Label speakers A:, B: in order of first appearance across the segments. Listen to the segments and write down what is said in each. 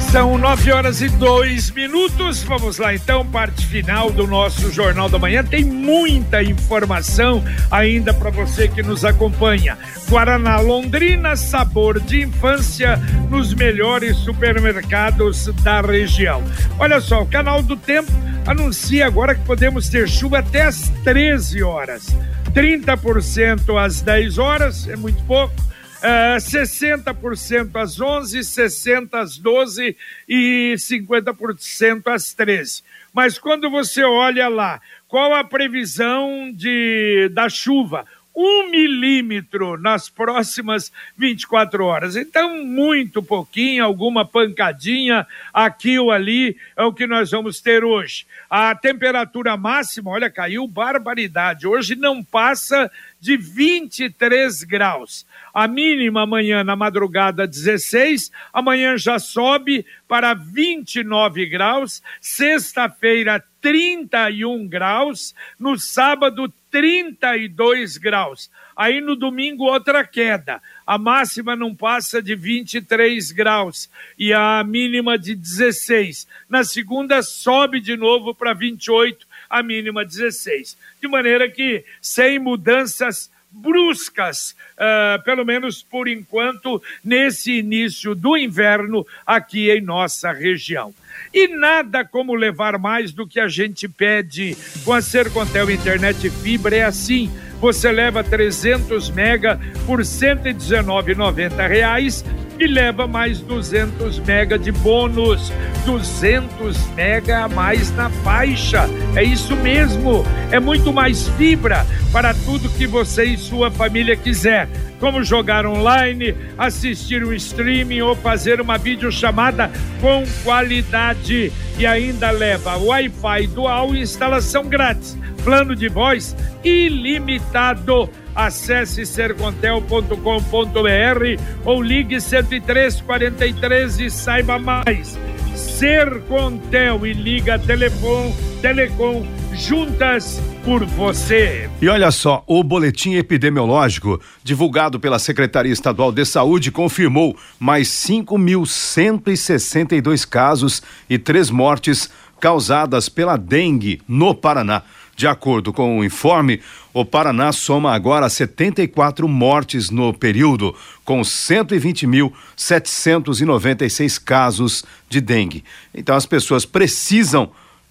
A: São nove horas e dois minutos. Vamos lá então, parte final do nosso Jornal da Manhã. Tem muita informação ainda para você que nos acompanha. Guaraná Londrina, sabor de infância nos melhores supermercados da região. Olha só, o canal do Tempo anuncia agora que podemos ter chuva até às 13 horas. 30% às 10 horas, é muito pouco Uh, 60% às 11, 60% às 12 e 50% às 13. Mas quando você olha lá, qual a previsão de, da chuva? Um milímetro nas próximas 24 horas. Então, muito pouquinho, alguma pancadinha aqui ou ali é o que nós vamos ter hoje. A temperatura máxima, olha, caiu barbaridade. Hoje não passa de 23 graus. A mínima amanhã na madrugada 16, amanhã já sobe para 29 graus, sexta-feira 31 graus, no sábado 32 graus. Aí no domingo outra queda. A máxima não passa de 23 graus e a mínima de 16. Na segunda sobe de novo para 28, a mínima 16. De maneira que sem mudanças bruscas, uh, pelo menos por enquanto, nesse início do inverno aqui em nossa região. E nada como levar mais do que a gente pede. Com a Sercontel Internet Fibra é assim. Você leva 300 mega por R$ 119,90 e leva mais 200 mega de bônus. 200 mega a mais na faixa. É isso mesmo. É muito mais fibra para tudo que você e sua família quiser. Como jogar online, assistir um streaming ou fazer uma videochamada com qualidade. E ainda leva Wi-Fi dual e instalação grátis. Plano de voz ilimitado Acesse sercontel.com.br ou ligue 10343 e saiba mais. Sercontel e Liga Telecom, Telecom juntas por você.
B: E olha só, o boletim epidemiológico divulgado pela Secretaria Estadual de Saúde confirmou mais 5.162 casos e três mortes causadas pela dengue no Paraná. De acordo com o informe, o Paraná soma agora 74 mortes no período, com 120.796 casos de dengue. Então as pessoas precisam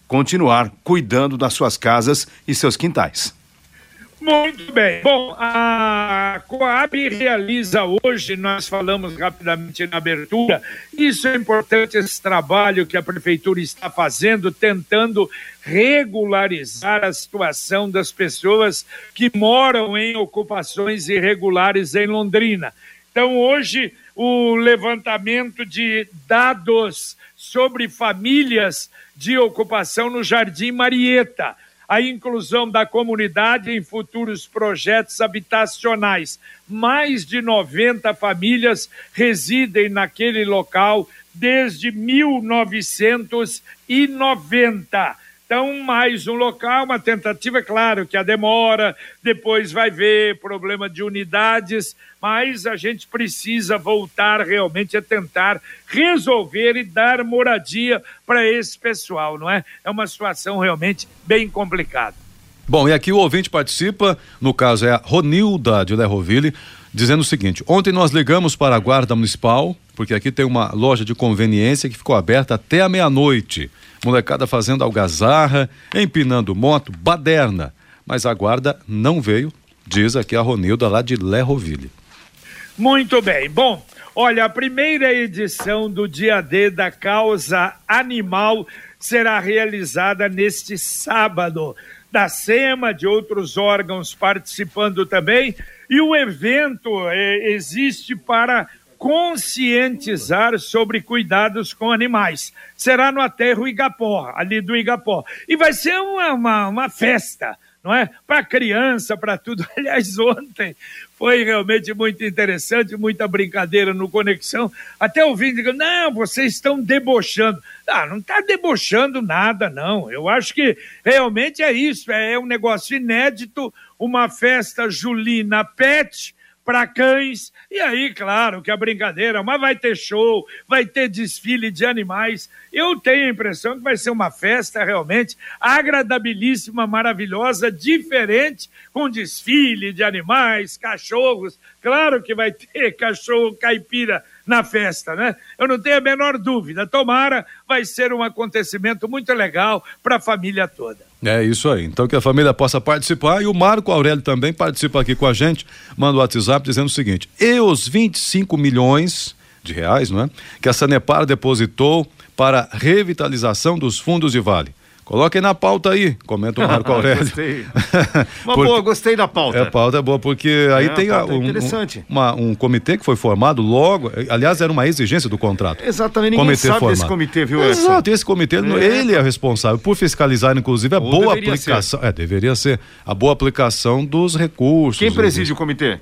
B: continuar cuidando das suas casas e seus quintais.
A: Muito bem. Bom, a Coab realiza hoje, nós falamos rapidamente na abertura, isso é importante, esse trabalho que a Prefeitura está fazendo, tentando regularizar a situação das pessoas que moram em ocupações irregulares em Londrina. Então, hoje, o levantamento de dados sobre famílias de ocupação no Jardim Marieta a inclusão da comunidade em futuros projetos habitacionais. Mais de 90 famílias residem naquele local desde 1990. Então, mais um local, uma tentativa, claro que a demora, depois vai ver problema de unidades, mas a gente precisa voltar realmente a tentar resolver e dar moradia para esse pessoal, não é? É uma situação realmente bem complicada.
B: Bom, e aqui o ouvinte participa, no caso é a Ronilda de Lerroville, dizendo o seguinte: ontem nós ligamos para a Guarda Municipal, porque aqui tem uma loja de conveniência que ficou aberta até a meia-noite molecada fazendo algazarra, empinando moto, baderna. Mas a guarda não veio, diz aqui a Ronilda lá de Lerroville.
A: Muito bem. Bom, olha, a primeira edição do Dia D da Causa Animal será realizada neste sábado. Da SEMA, de outros órgãos participando também. E o evento é, existe para conscientizar sobre cuidados com animais. Será no aterro Igapó, ali do Igapó. E vai ser uma, uma, uma festa não é? Para criança, para tudo. Aliás, ontem foi realmente muito interessante, muita brincadeira no Conexão. Até ouvindo, digo, não, vocês estão debochando. Ah, não está debochando nada, não. Eu acho que realmente é isso, é um negócio inédito, uma festa julina pet, para cães. E aí, claro, que a brincadeira, mas vai ter show, vai ter desfile de animais. Eu tenho a impressão que vai ser uma festa realmente agradabilíssima, maravilhosa, diferente, com desfile de animais, cachorros. Claro que vai ter cachorro caipira na festa, né? Eu não tenho a menor dúvida. Tomara, vai ser um acontecimento muito legal para a família toda.
B: É isso aí. Então que a família possa participar e o Marco Aurélio também participa aqui com a gente. Manda o WhatsApp dizendo o seguinte: e os 25 milhões de reais, não é? Que a Sanepar depositou para revitalização dos fundos de vale. Coloquem na pauta aí, comenta o Marco Aurélio.
C: gostei. Uma porque, boa, gostei da pauta.
B: É, a pauta é boa, porque aí é, tem a, um,
C: interessante.
B: Um, uma, um comitê que foi formado logo, aliás, era uma exigência do contrato.
C: Exatamente, ninguém comitê sabe formado. desse comitê, viu, Edson?
B: Exato, esse comitê, é. ele é responsável por fiscalizar, inclusive, a Ou boa aplicação. Ser. É, deveria ser. A boa aplicação dos recursos.
C: Quem preside o comitê?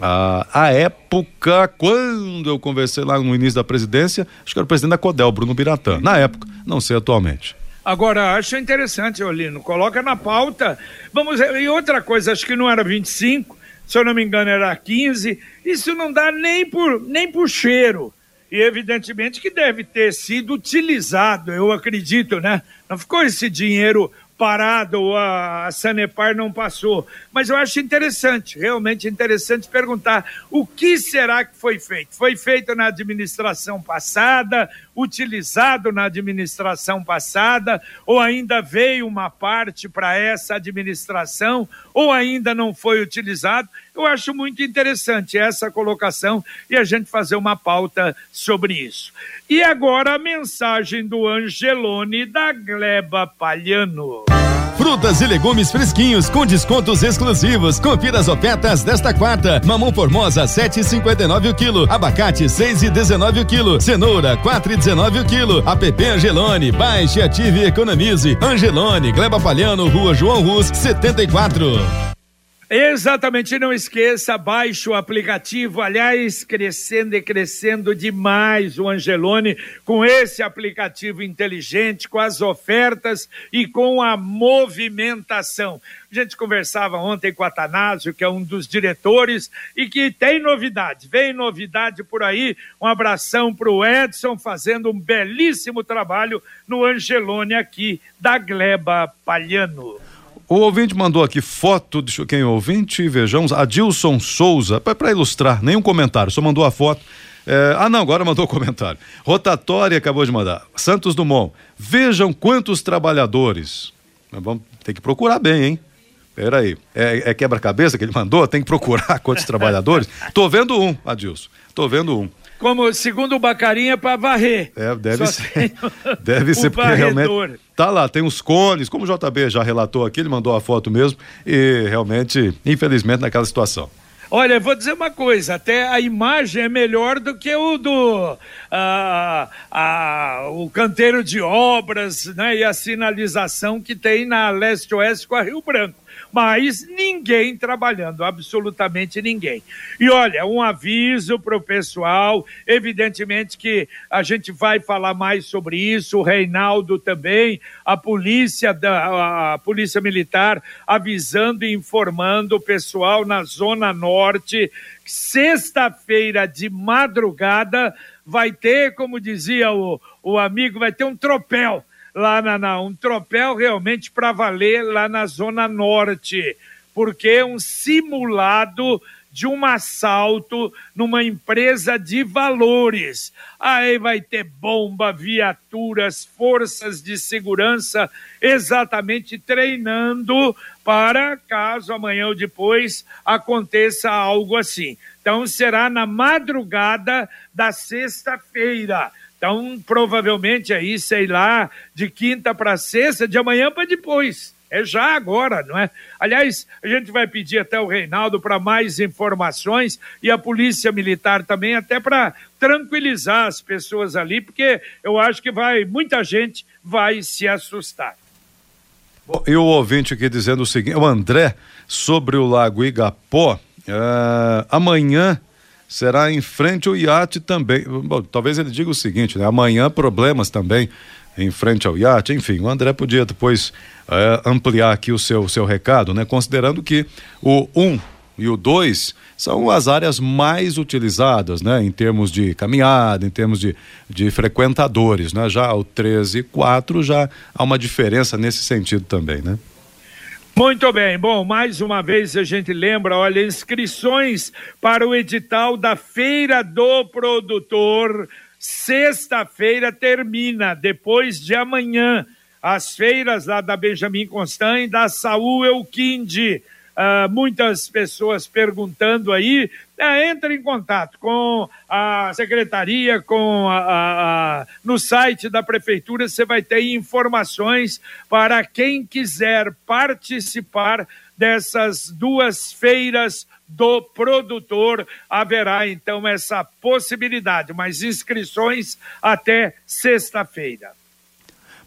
B: A, a época, quando eu conversei lá no início da presidência, acho que era o presidente da Codel, Bruno Biratã. Na época, não sei atualmente.
A: Agora, acho interessante, Olino, coloca na pauta. Vamos E outra coisa, acho que não era 25, se eu não me engano era 15. Isso não dá nem por, nem por cheiro. E evidentemente que deve ter sido utilizado, eu acredito, né? Não ficou esse dinheiro parado, a Sanepar não passou. Mas eu acho interessante, realmente interessante perguntar o que será que foi feito? Foi feito na administração passada, utilizado na administração passada, ou ainda veio uma parte para essa administração, ou ainda não foi utilizado? Eu acho muito interessante essa colocação e a gente fazer uma pauta sobre isso. E agora a mensagem do Angelone da Gleba Palhano.
D: Frutas e legumes fresquinhos com descontos exclusivos. Confira as ofertas desta quarta. Mamão formosa 7,59 o quilo. Abacate 6,19 o quilo. Cenoura 4,19 o quilo. App Angelone. Baixe, ative e economize. Angelone, Gleba Palhano, Rua João Rus, 74.
A: Exatamente, não esqueça, baixe o aplicativo, aliás, crescendo e crescendo demais o Angelone com esse aplicativo inteligente, com as ofertas e com a movimentação. A gente conversava ontem com o Atanásio, que é um dos diretores, e que tem novidade, vem novidade por aí. Um abração para o Edson, fazendo um belíssimo trabalho no Angelone aqui da Gleba Palhano.
B: O ouvinte mandou aqui foto, de quem é o ouvinte, vejamos, Adilson Souza, para ilustrar, nenhum comentário, só mandou a foto. É, ah, não, agora mandou o comentário. Rotatória acabou de mandar. Santos Dumont, vejam quantos trabalhadores. Vamos ter que procurar bem, hein? Peraí, é, é quebra-cabeça que ele mandou? Tem que procurar quantos trabalhadores? Tô vendo um, Adilson. Tô vendo um
A: como segundo o Bacarinha para varrer.
B: É, deve Só ser. Deve ser porque realmente tá lá, tem os cones, como o JB já relatou aqui, ele mandou a foto mesmo e realmente, infelizmente naquela situação.
A: Olha, vou dizer uma coisa, até a imagem é melhor do que o do a, a, o canteiro de obras né, e a sinalização que tem na leste-oeste com a Rio Branco mas ninguém trabalhando, absolutamente ninguém. E olha, um aviso para o pessoal, evidentemente que a gente vai falar mais sobre isso, o Reinaldo também, a polícia, da, a polícia militar avisando e informando o pessoal na Zona Norte, sexta-feira de madrugada vai ter, como dizia o, o amigo, vai ter um tropel lá na, na um tropel realmente para valer lá na Zona Norte, porque é um simulado de um assalto numa empresa de valores. Aí vai ter bomba, viaturas, forças de segurança exatamente treinando para caso amanhã ou depois aconteça algo assim. Então será na madrugada da sexta-feira. Então, provavelmente aí, sei lá, de quinta para sexta, de amanhã para depois. É já agora, não é? Aliás, a gente vai pedir até o Reinaldo para mais informações e a Polícia Militar também, até para tranquilizar as pessoas ali, porque eu acho que vai, muita gente vai se assustar.
B: Bom, e o ouvinte aqui dizendo o seguinte, o André, sobre o Lago Igapó, uh, amanhã será em frente ao iate também. Bom, talvez ele diga o seguinte, né? Amanhã problemas também em frente ao iate, enfim, o André podia depois uh, ampliar aqui o seu, seu recado, né? Considerando que o 1 um e o 2 são as áreas mais utilizadas, né? Em termos de caminhada, em termos de, de frequentadores, né? Já o 13 e 4 já há uma diferença nesse sentido também, né?
A: Muito bem, bom, mais uma vez a gente lembra, olha, inscrições para o edital da Feira do Produtor, sexta-feira termina, depois de amanhã, as feiras lá da Benjamin Constant e da Saúl Elquinde. Uh, muitas pessoas perguntando aí, uh, entre em contato com a secretaria, com a, a, a, no site da prefeitura, você vai ter informações para quem quiser participar dessas duas feiras do produtor. Haverá então essa possibilidade, mas inscrições até sexta-feira.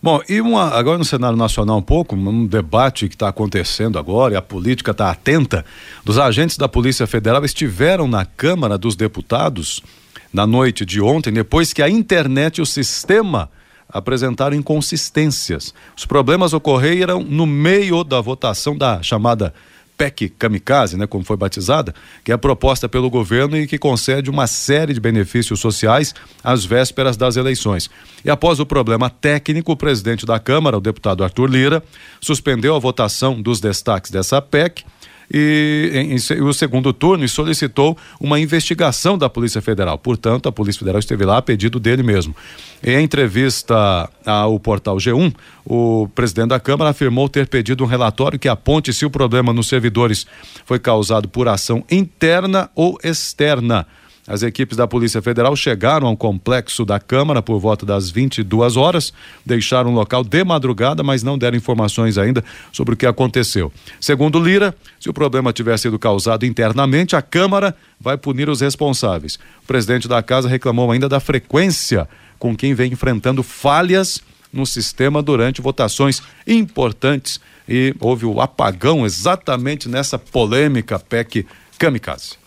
B: Bom, e uma, agora no cenário nacional um pouco, um debate que está acontecendo agora, e a política está atenta, dos agentes da Polícia Federal estiveram na Câmara dos Deputados na noite de ontem, depois que a internet e o sistema apresentaram inconsistências. Os problemas ocorreram no meio da votação da chamada PEC Kamikaze, né, como foi batizada, que é proposta pelo governo e que concede uma série de benefícios sociais às vésperas das eleições. E após o problema técnico, o presidente da Câmara, o deputado Arthur Lira, suspendeu a votação dos destaques dessa PEC e em, em, o segundo turno e solicitou uma investigação da Polícia Federal. Portanto, a Polícia Federal esteve lá a pedido dele mesmo. Em entrevista ao portal G1, o presidente da Câmara afirmou ter pedido um relatório que aponte se o problema nos servidores foi causado por ação interna ou externa. As equipes da Polícia Federal chegaram ao complexo da Câmara por volta das 22 horas, deixaram o local de madrugada, mas não deram informações ainda sobre o que aconteceu. Segundo Lira, se o problema tiver sido causado internamente, a Câmara vai punir os responsáveis. O presidente da casa reclamou ainda da frequência com quem vem enfrentando falhas no sistema durante votações importantes e houve o apagão exatamente nessa polêmica PEC Kamikaze.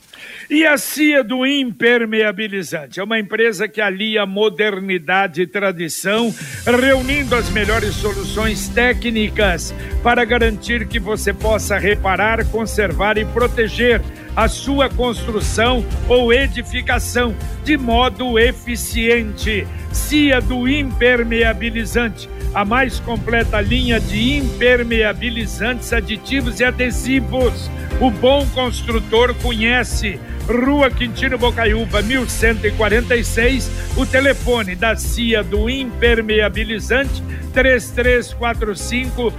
A: E a CIA do Impermeabilizante. É uma empresa que alia modernidade e tradição, reunindo as melhores soluções técnicas para garantir que você possa reparar, conservar e proteger a sua construção ou edificação de modo eficiente. CIA do Impermeabilizante, a mais completa linha de impermeabilizantes, aditivos e adesivos. O bom construtor conhece Rua Quintino Bocaiúva, 1146. O telefone da CIA do Impermeabilizante, 3345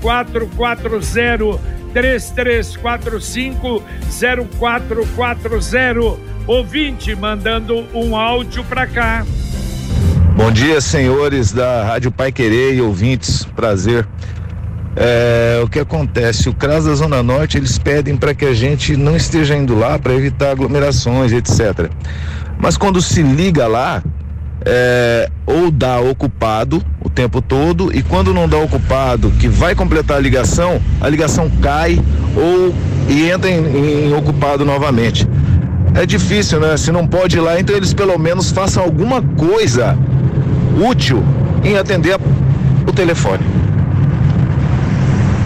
A: 0440. 3345 0440. Ouvinte mandando um áudio para cá.
E: Bom dia, senhores da Rádio Pai Querer e ouvintes. Prazer. É, o que acontece? O CRAS da Zona Norte eles pedem para que a gente não esteja indo lá para evitar aglomerações, etc. Mas quando se liga lá, é, ou dá ocupado o tempo todo, e quando não dá ocupado, que vai completar a ligação, a ligação cai ou e entra em, em ocupado novamente. É difícil, né? Se não pode ir lá, então eles pelo menos façam alguma coisa útil em atender a, o telefone.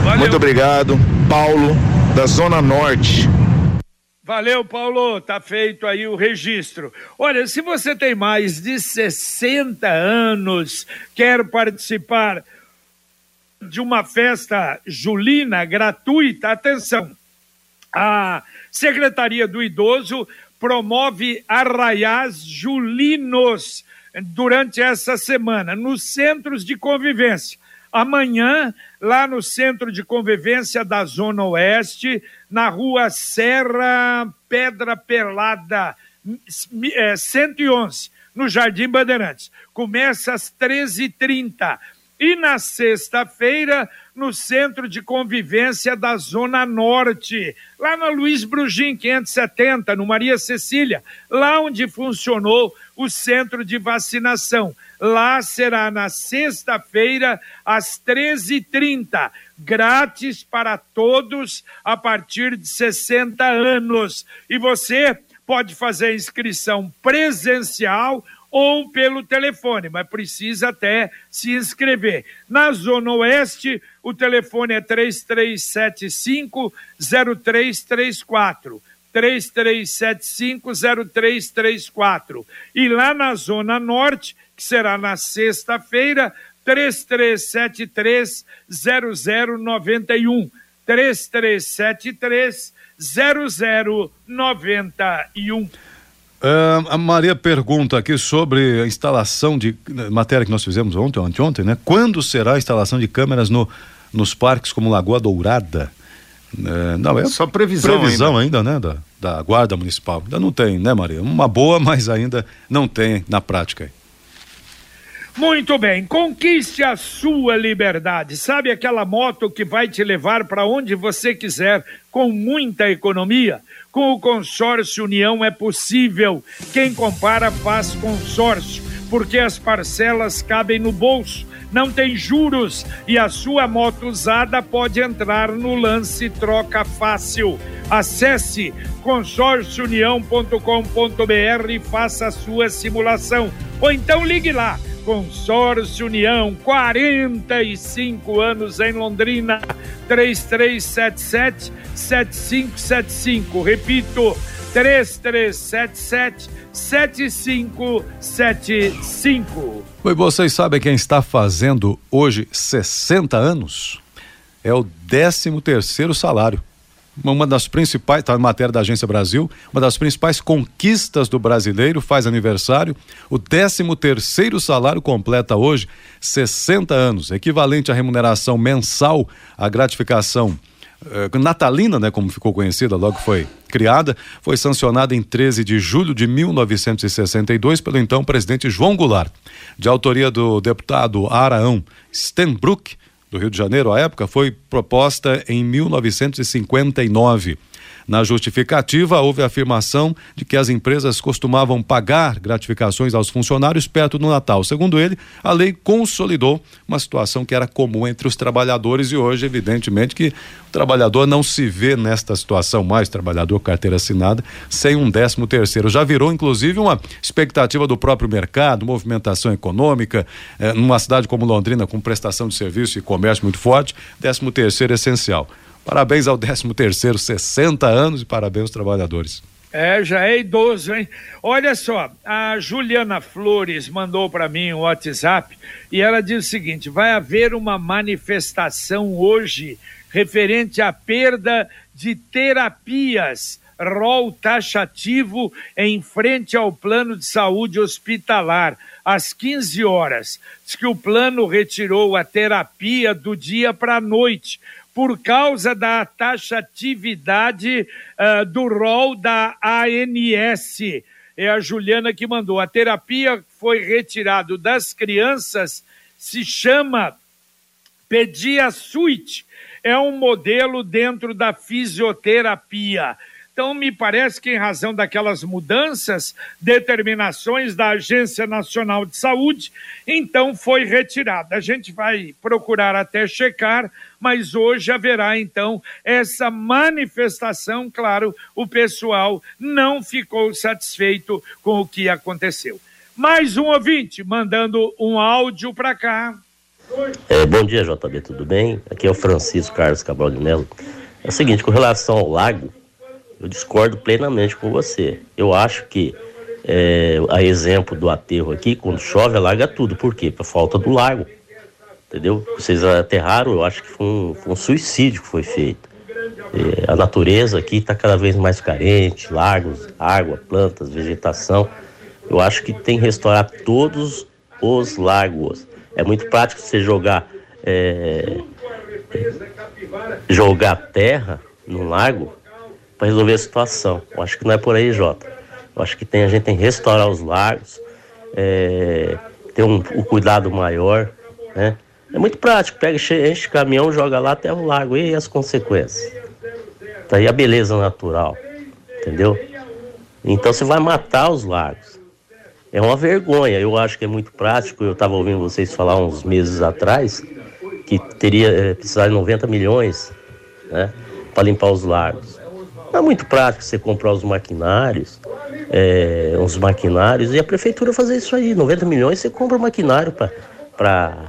E: Valeu. Muito obrigado, Paulo, da Zona Norte.
A: Valeu, Paulo. Tá feito aí o registro. Olha, se você tem mais de 60 anos, quer participar de uma festa julina gratuita, atenção. A Secretaria do Idoso promove arraiás julinos durante essa semana nos centros de convivência. Amanhã, lá no Centro de Convivência da Zona Oeste, na rua Serra Pedra Pelada, 111, é, no Jardim Bandeirantes. Começa às 13h30. E na sexta-feira, no Centro de Convivência da Zona Norte, lá na Luiz Brugim, 570, no Maria Cecília, lá onde funcionou o centro de vacinação. Lá será na sexta-feira, às 13h30, grátis para todos a partir de 60 anos. E você pode fazer a inscrição presencial ou pelo telefone, mas precisa até se inscrever. Na Zona Oeste, o telefone é 3375 0334. 33750334. E lá na Zona Norte, que será na sexta-feira, 33730091. 33730091.
B: Uh, a Maria pergunta aqui sobre a instalação de matéria que nós fizemos ontem, anteontem, né? Quando será a instalação de câmeras no, nos parques como Lagoa Dourada?
C: Uh, não, é só previsão,
B: previsão ainda, ainda né? Da, da Guarda Municipal. Ainda não tem, né, Maria? Uma boa, mas ainda não tem na prática.
A: Muito bem, conquiste a sua liberdade. Sabe aquela moto que vai te levar para onde você quiser com muita economia? Com o consórcio União é possível. Quem compara faz consórcio, porque as parcelas cabem no bolso, não tem juros e a sua moto usada pode entrar no lance troca fácil. Acesse consórciounião.com.br e faça a sua simulação. Ou então ligue lá. Consórcio União, 45 anos em Londrina, 3377 7575. Repito, 3377 7575.
B: Oi, vocês sabem quem está fazendo hoje 60 anos? É o 13 terceiro salário uma das principais, está na matéria da Agência Brasil, uma das principais conquistas do brasileiro, faz aniversário. O 13 terceiro salário completa hoje 60 anos, equivalente à remuneração mensal, a gratificação eh, natalina, né, como ficou conhecida logo foi criada, foi sancionada em 13 de julho de 1962 pelo então presidente João Goulart, de autoria do deputado Araão Stenbrook, do Rio de Janeiro, à época, foi proposta em 1959. Na justificativa, houve a afirmação de que as empresas costumavam pagar gratificações aos funcionários perto do Natal. Segundo ele, a lei consolidou uma situação que era comum entre os trabalhadores e hoje, evidentemente, que o trabalhador não se vê nesta situação mais, trabalhador carteira assinada, sem um décimo terceiro. Já virou, inclusive, uma expectativa do próprio mercado, movimentação econômica, eh, numa cidade como Londrina, com prestação de serviço e comércio muito forte, décimo terceiro é essencial. Parabéns ao 13 terceiro, 60 anos e parabéns aos trabalhadores.
A: É, já é idoso, hein? Olha só, a Juliana Flores mandou para mim um WhatsApp e ela diz o seguinte: vai haver uma manifestação hoje referente à perda de terapias, rol taxativo em frente ao plano de saúde hospitalar, às 15 horas. Diz que o plano retirou a terapia do dia para a noite por causa da taxatividade uh, do rol da ANS. É a Juliana que mandou. A terapia foi retirado das crianças, se chama Pedia Suite. É um modelo dentro da fisioterapia. Então, me parece que, em razão daquelas mudanças, determinações da Agência Nacional de Saúde, então foi retirada. A gente vai procurar até checar, mas hoje haverá, então, essa manifestação. Claro, o pessoal não ficou satisfeito com o que aconteceu. Mais um ouvinte mandando um áudio para cá.
F: É, bom dia, JB, tudo bem? Aqui é o Francisco Carlos Cabral de Melo. É o seguinte, com relação ao lago, eu discordo plenamente com você. Eu acho que, é, a exemplo do aterro aqui, quando chove, alaga tudo. Por quê? Por falta do lago. Entendeu? Vocês aterraram, eu acho que foi um, foi um suicídio que foi feito. É, a natureza aqui está cada vez mais carente, lagos, água, plantas, vegetação. Eu acho que tem que restaurar todos os lagos. É muito prático você jogar é, jogar terra no lago para resolver a situação. Eu acho que não é por aí, Jota. Eu acho que tem, a gente tem que restaurar os lagos, é, ter um, um cuidado maior, né? É muito prático, pega, enche o caminhão, joga lá até o lago, e as consequências? Tá aí a beleza natural, entendeu? Então você vai matar os lagos. é uma vergonha. Eu acho que é muito prático. Eu estava ouvindo vocês falar uns meses atrás que teria é, precisar de 90 milhões né, para limpar os lagos. É muito prático você comprar os maquinários, é, uns maquinários, e a prefeitura fazer isso aí. 90 milhões você compra um maquinário para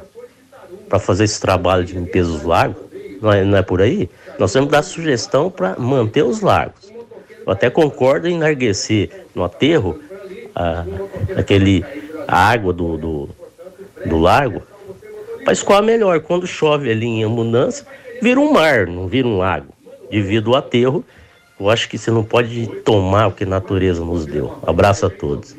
F: fazer esse trabalho de limpeza dos lagos. Não é, não é por aí? Nós temos que dar sugestão para manter os lagos. Eu até concordo em enarguecer no aterro a, aquele, a água do, do, do lago para escoar melhor. Quando chove ali em abundância, vira um mar, não vira um lago. Devido ao aterro, eu acho que você não pode tomar o que a natureza nos deu. Abraço a todos.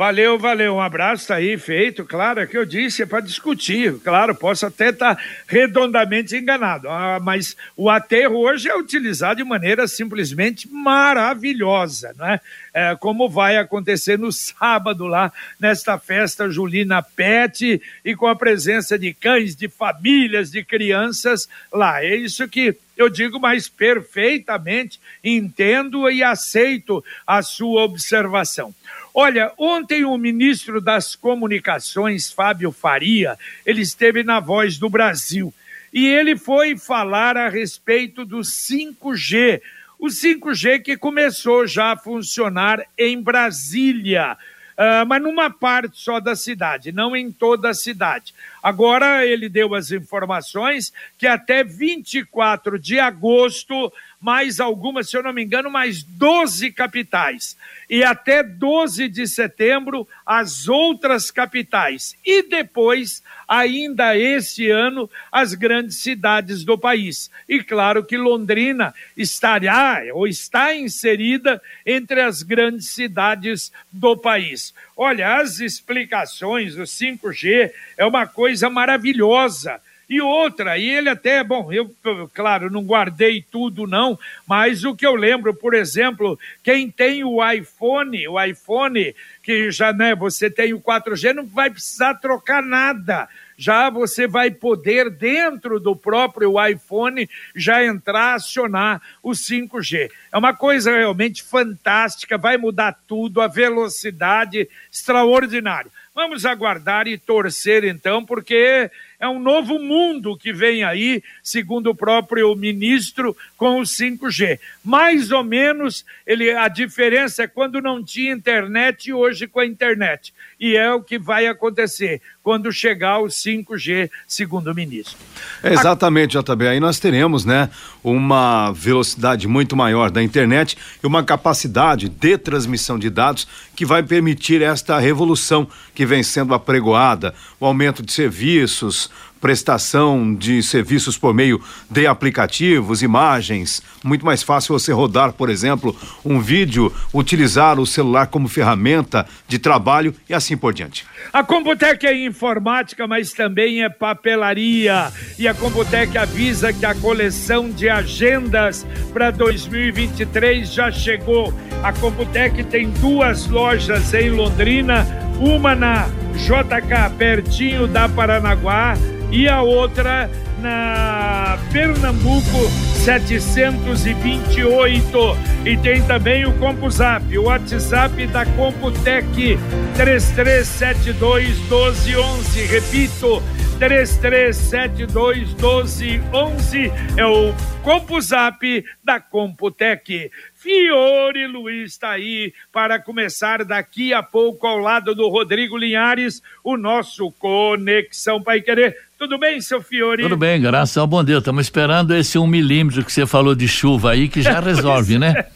A: Valeu, valeu. Um abraço tá aí, feito. Claro, é que eu disse, é para discutir. Claro, posso até estar tá redondamente enganado, ah, mas o aterro hoje é utilizado de maneira simplesmente maravilhosa, não é? é? Como vai acontecer no sábado lá, nesta festa Julina Pet, e com a presença de cães, de famílias, de crianças lá. É isso que eu digo, mas perfeitamente entendo e aceito a sua observação. Olha, ontem o ministro das Comunicações, Fábio Faria, ele esteve na Voz do Brasil e ele foi falar a respeito do 5G. O 5G que começou já a funcionar em Brasília. Uh, mas numa parte só da cidade, não em toda a cidade. Agora ele deu as informações que até 24 de agosto mais algumas, se eu não me engano, mais 12 capitais. E até 12 de setembro, as outras capitais. E depois, ainda esse ano, as grandes cidades do país. E claro que Londrina estará ou está inserida entre as grandes cidades do país. Olha, as explicações do 5G é uma coisa maravilhosa e outra, e ele até, bom, eu, claro, não guardei tudo não, mas o que eu lembro, por exemplo, quem tem o iPhone, o iPhone, que já, né, você tem o 4G, não vai precisar trocar nada já você vai poder, dentro do próprio iPhone, já entrar, acionar o 5G. É uma coisa realmente fantástica, vai mudar tudo, a velocidade extraordinária. Vamos aguardar e torcer então, porque é um novo mundo que vem aí, segundo o próprio ministro, com o 5G. Mais ou menos, ele, a diferença é quando não tinha internet e hoje com a internet. E é o que vai acontecer quando chegar o 5G, segundo o ministro.
B: É exatamente, JB. Aí nós teremos, né, uma velocidade muito maior da internet e uma capacidade de transmissão de dados que vai permitir esta revolução que vem sendo apregoada, o aumento de serviços, prestação de serviços por meio de aplicativos, imagens. Muito mais fácil você rodar, por exemplo, um vídeo, utilizar o celular como ferramenta de trabalho e assim por diante.
A: A Computec é informática, mas também é papelaria. E a Computec avisa que a coleção de agendas para 2023 já chegou. A Computec tem duas lojas em Londrina, uma na JK, pertinho da Paranaguá e a outra na Pernambuco 728 e tem também o CompuZap, o WhatsApp da Computec 3372 1211, repito 3372 1211 é o CompuZap da Computec. Fiore Luiz está aí para começar daqui a pouco ao lado do Rodrigo Linhares, o nosso Conexão Pai Querer. Tudo bem, seu Fiore?
G: Tudo bem, graças ao bom Deus. Estamos esperando esse um milímetro que você falou de chuva aí, que já resolve, né?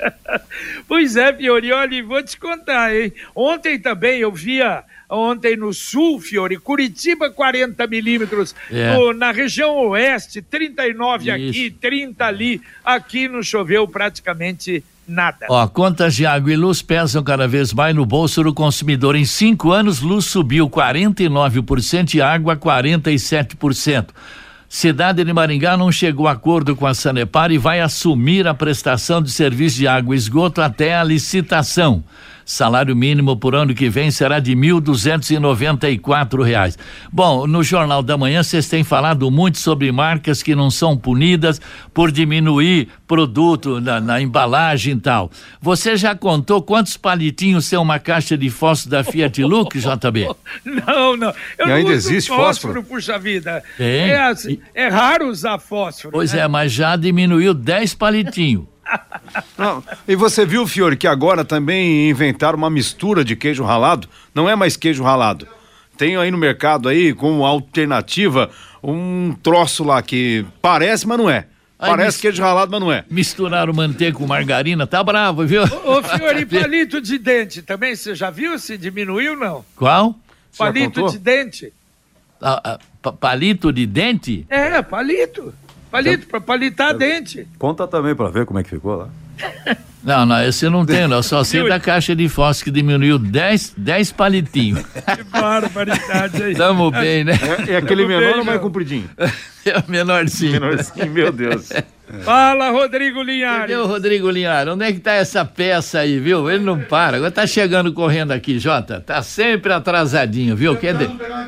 A: pois é, Fiore, olha, vou te contar, hein? Ontem também eu via ontem no sul, Fiore, Curitiba 40 milímetros, é. na região oeste 39 Isso. aqui, 30 ali, aqui não choveu praticamente nada.
G: Ó, contas de água e luz pesam cada vez mais no bolso do consumidor. Em cinco anos, luz subiu 49% e água 47%. Cidade de Maringá não chegou a acordo com a Sanepar e vai assumir a prestação de serviço de água e esgoto até a licitação. Salário mínimo por ano que vem será de mil duzentos e noventa e quatro reais. Bom, no Jornal da Manhã vocês têm falado muito sobre marcas que não são punidas por diminuir produto na, na embalagem e tal. Você já contou quantos palitinhos tem uma caixa de fósforo da Fiat Look, JB?
A: Não, não. Eu
B: e ainda existe fósforo,
A: fósforo? Puxa vida. É, é, é raro usar fósforo.
G: Pois
A: né?
G: é, mas já diminuiu 10 palitinhos.
C: Não, e você viu, Fiore, que agora também inventaram uma mistura de queijo ralado? Não é mais queijo ralado. Tem aí no mercado aí, como alternativa, um troço lá que parece, mas não é. Aí Parece mis... queijo ralado, mas não é.
G: Misturaram manteiga com margarina, tá bravo, viu?
A: Ô, ô Fiore, palito de dente também, você já viu se diminuiu não?
G: Qual?
A: Palito de dente.
G: Ah, ah, palito de dente?
A: É, palito. Palito, para palitar eu, dente.
B: Conta também para ver como é que ficou lá.
G: Não, não, esse eu não tenho, não. Só sei da caixa de fósforo que diminuiu 10, 10 palitinhos.
A: Que barbaridade aí.
G: Tamo bem, né?
C: É, é aquele menor bem, ou mais compridinho?
G: É o menorzinho.
C: Menorzinho, meu Deus.
A: Fala, Rodrigo Linhares.
G: O Rodrigo Linhares? Onde é que tá essa peça aí, viu? Ele não para. Agora tá chegando correndo aqui, Jota. Tá sempre atrasadinho, viu? Quer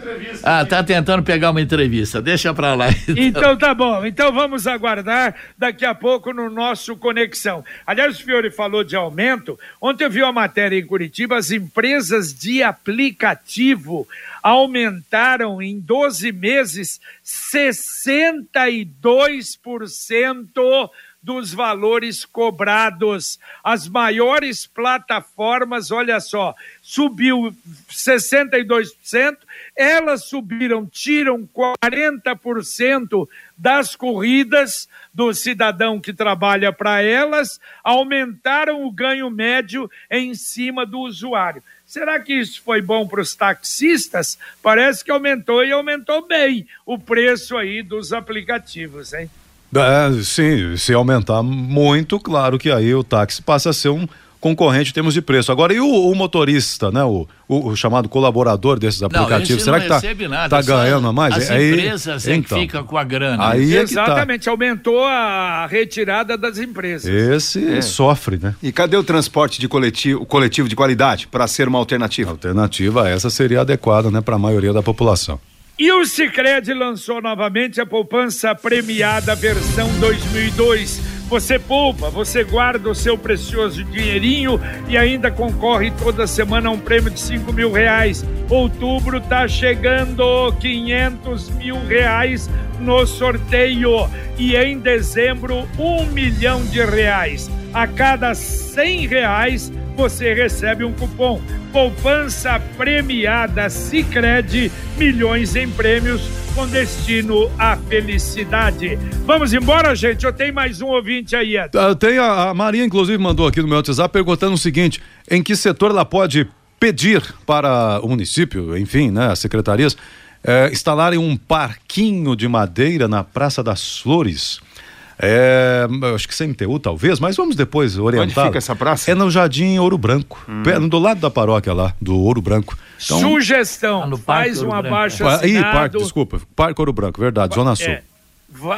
G: de... Ah, tá tentando pegar uma entrevista. Deixa pra lá.
A: Então. então tá bom. Então vamos aguardar daqui a pouco no nosso Conexão. Aliás, o Fiore falou de aumento. Ontem eu vi uma matéria em Curitiba, as empresas de aplicativo aumentaram em 12 meses 62% dos valores cobrados. As maiores plataformas, olha só, subiu 62%, elas subiram, tiram 40% das corridas do cidadão que trabalha para elas, aumentaram o ganho médio em cima do usuário. Será que isso foi bom para os taxistas? Parece que aumentou e aumentou bem o preço aí dos aplicativos, hein?
B: É, sim, se aumentar muito, claro que aí o táxi passa a ser um concorrente em termos de preço. Agora, e o, o motorista, né? O, o, o, chamado colaborador desses aplicativos, será que tá, nada, tá ganhando a mais?
G: As aí, empresas então, é que ficam com a grana.
B: Aí é
A: tá. Exatamente, tá. aumentou a retirada das empresas.
B: Esse é. sofre, né?
C: E cadê o transporte de coletivo, coletivo de qualidade para ser uma alternativa?
B: alternativa essa seria adequada, né, para a maioria da população.
A: E o Sicredi lançou novamente a poupança premiada versão 2002. Você poupa, você guarda o seu precioso dinheirinho e ainda concorre toda semana a um prêmio de 5 mil reais. Outubro tá chegando, 500 mil reais no sorteio. E em dezembro, um milhão de reais. A cada 100 reais, você recebe um cupom Poupança premiada Sicredi, milhões em prêmios com destino à felicidade. Vamos embora, gente? Eu tenho mais um ouvinte aí.
B: Uh, tem a, a Maria, inclusive, mandou aqui no meu WhatsApp perguntando o seguinte: em que setor ela pode pedir para o município, enfim, né, as secretarias, eh, instalarem um parquinho de madeira na Praça das Flores? É, acho que CMTU talvez, mas vamos depois orientar.
C: Onde fica essa praça?
B: É no Jardim Ouro Branco, hum. do lado da paróquia lá, do Ouro Branco.
A: Então, Sugestão, ah, faz um abaixo assinado. Ih,
B: parque, desculpa, Parque Ouro Branco, verdade, Zona Sul. É.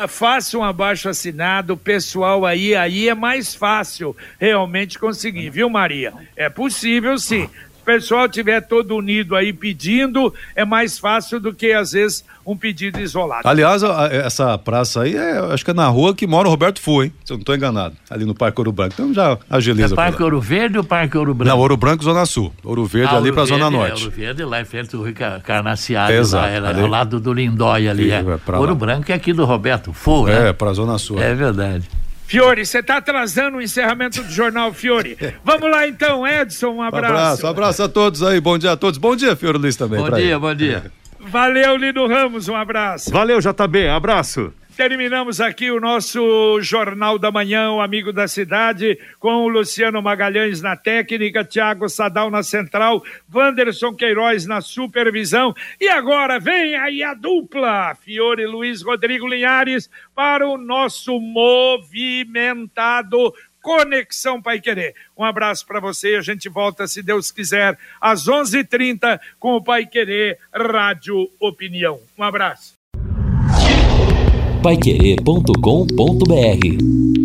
A: Faça um abaixo assinado, pessoal aí, aí é mais fácil realmente conseguir, viu Maria? É possível sim pessoal tiver todo unido aí pedindo, é mais fácil do que às vezes um pedido isolado.
B: Aliás, essa praça aí, é, acho que é na rua que mora o Roberto Fu, hein? Se eu não estou enganado. Ali no Parque Ouro Branco. Então já agiliza.
G: É Parque Ouro Verde ou Parque Ouro Branco?
B: Não, Ouro Branco, Zona Sul. Ouro Verde ah, ali para Zona Norte.
G: É, Ouro Verde lá em frente do Rio Carnaciado. Exato. Lá, era ali... ao lado do Lindói ali. é. é Ouro Branco é aqui do Roberto Fu, né?
B: É, para Zona Sul.
G: É verdade.
A: Fiore, você está atrasando o encerramento do jornal, Fiore. Vamos lá então, Edson, um abraço.
B: Abraço, abraço a todos aí, bom dia a todos. Bom dia, Fiore Luiz também.
G: Bom dia, bom dia.
A: Valeu, Lino Ramos, um abraço.
C: Valeu, JB, abraço.
A: Terminamos aqui o nosso Jornal da Manhã, o Amigo da Cidade, com o Luciano Magalhães na técnica, Tiago Sadal na central, Wanderson Queiroz na supervisão. E agora vem aí a dupla, Fiore Luiz Rodrigo Linhares, para o nosso movimentado Conexão Pai Querer. Um abraço para você e a gente volta, se Deus quiser, às 11:30 h 30 com o Pai Querer Rádio Opinião. Um abraço
H: paiquerê.com.br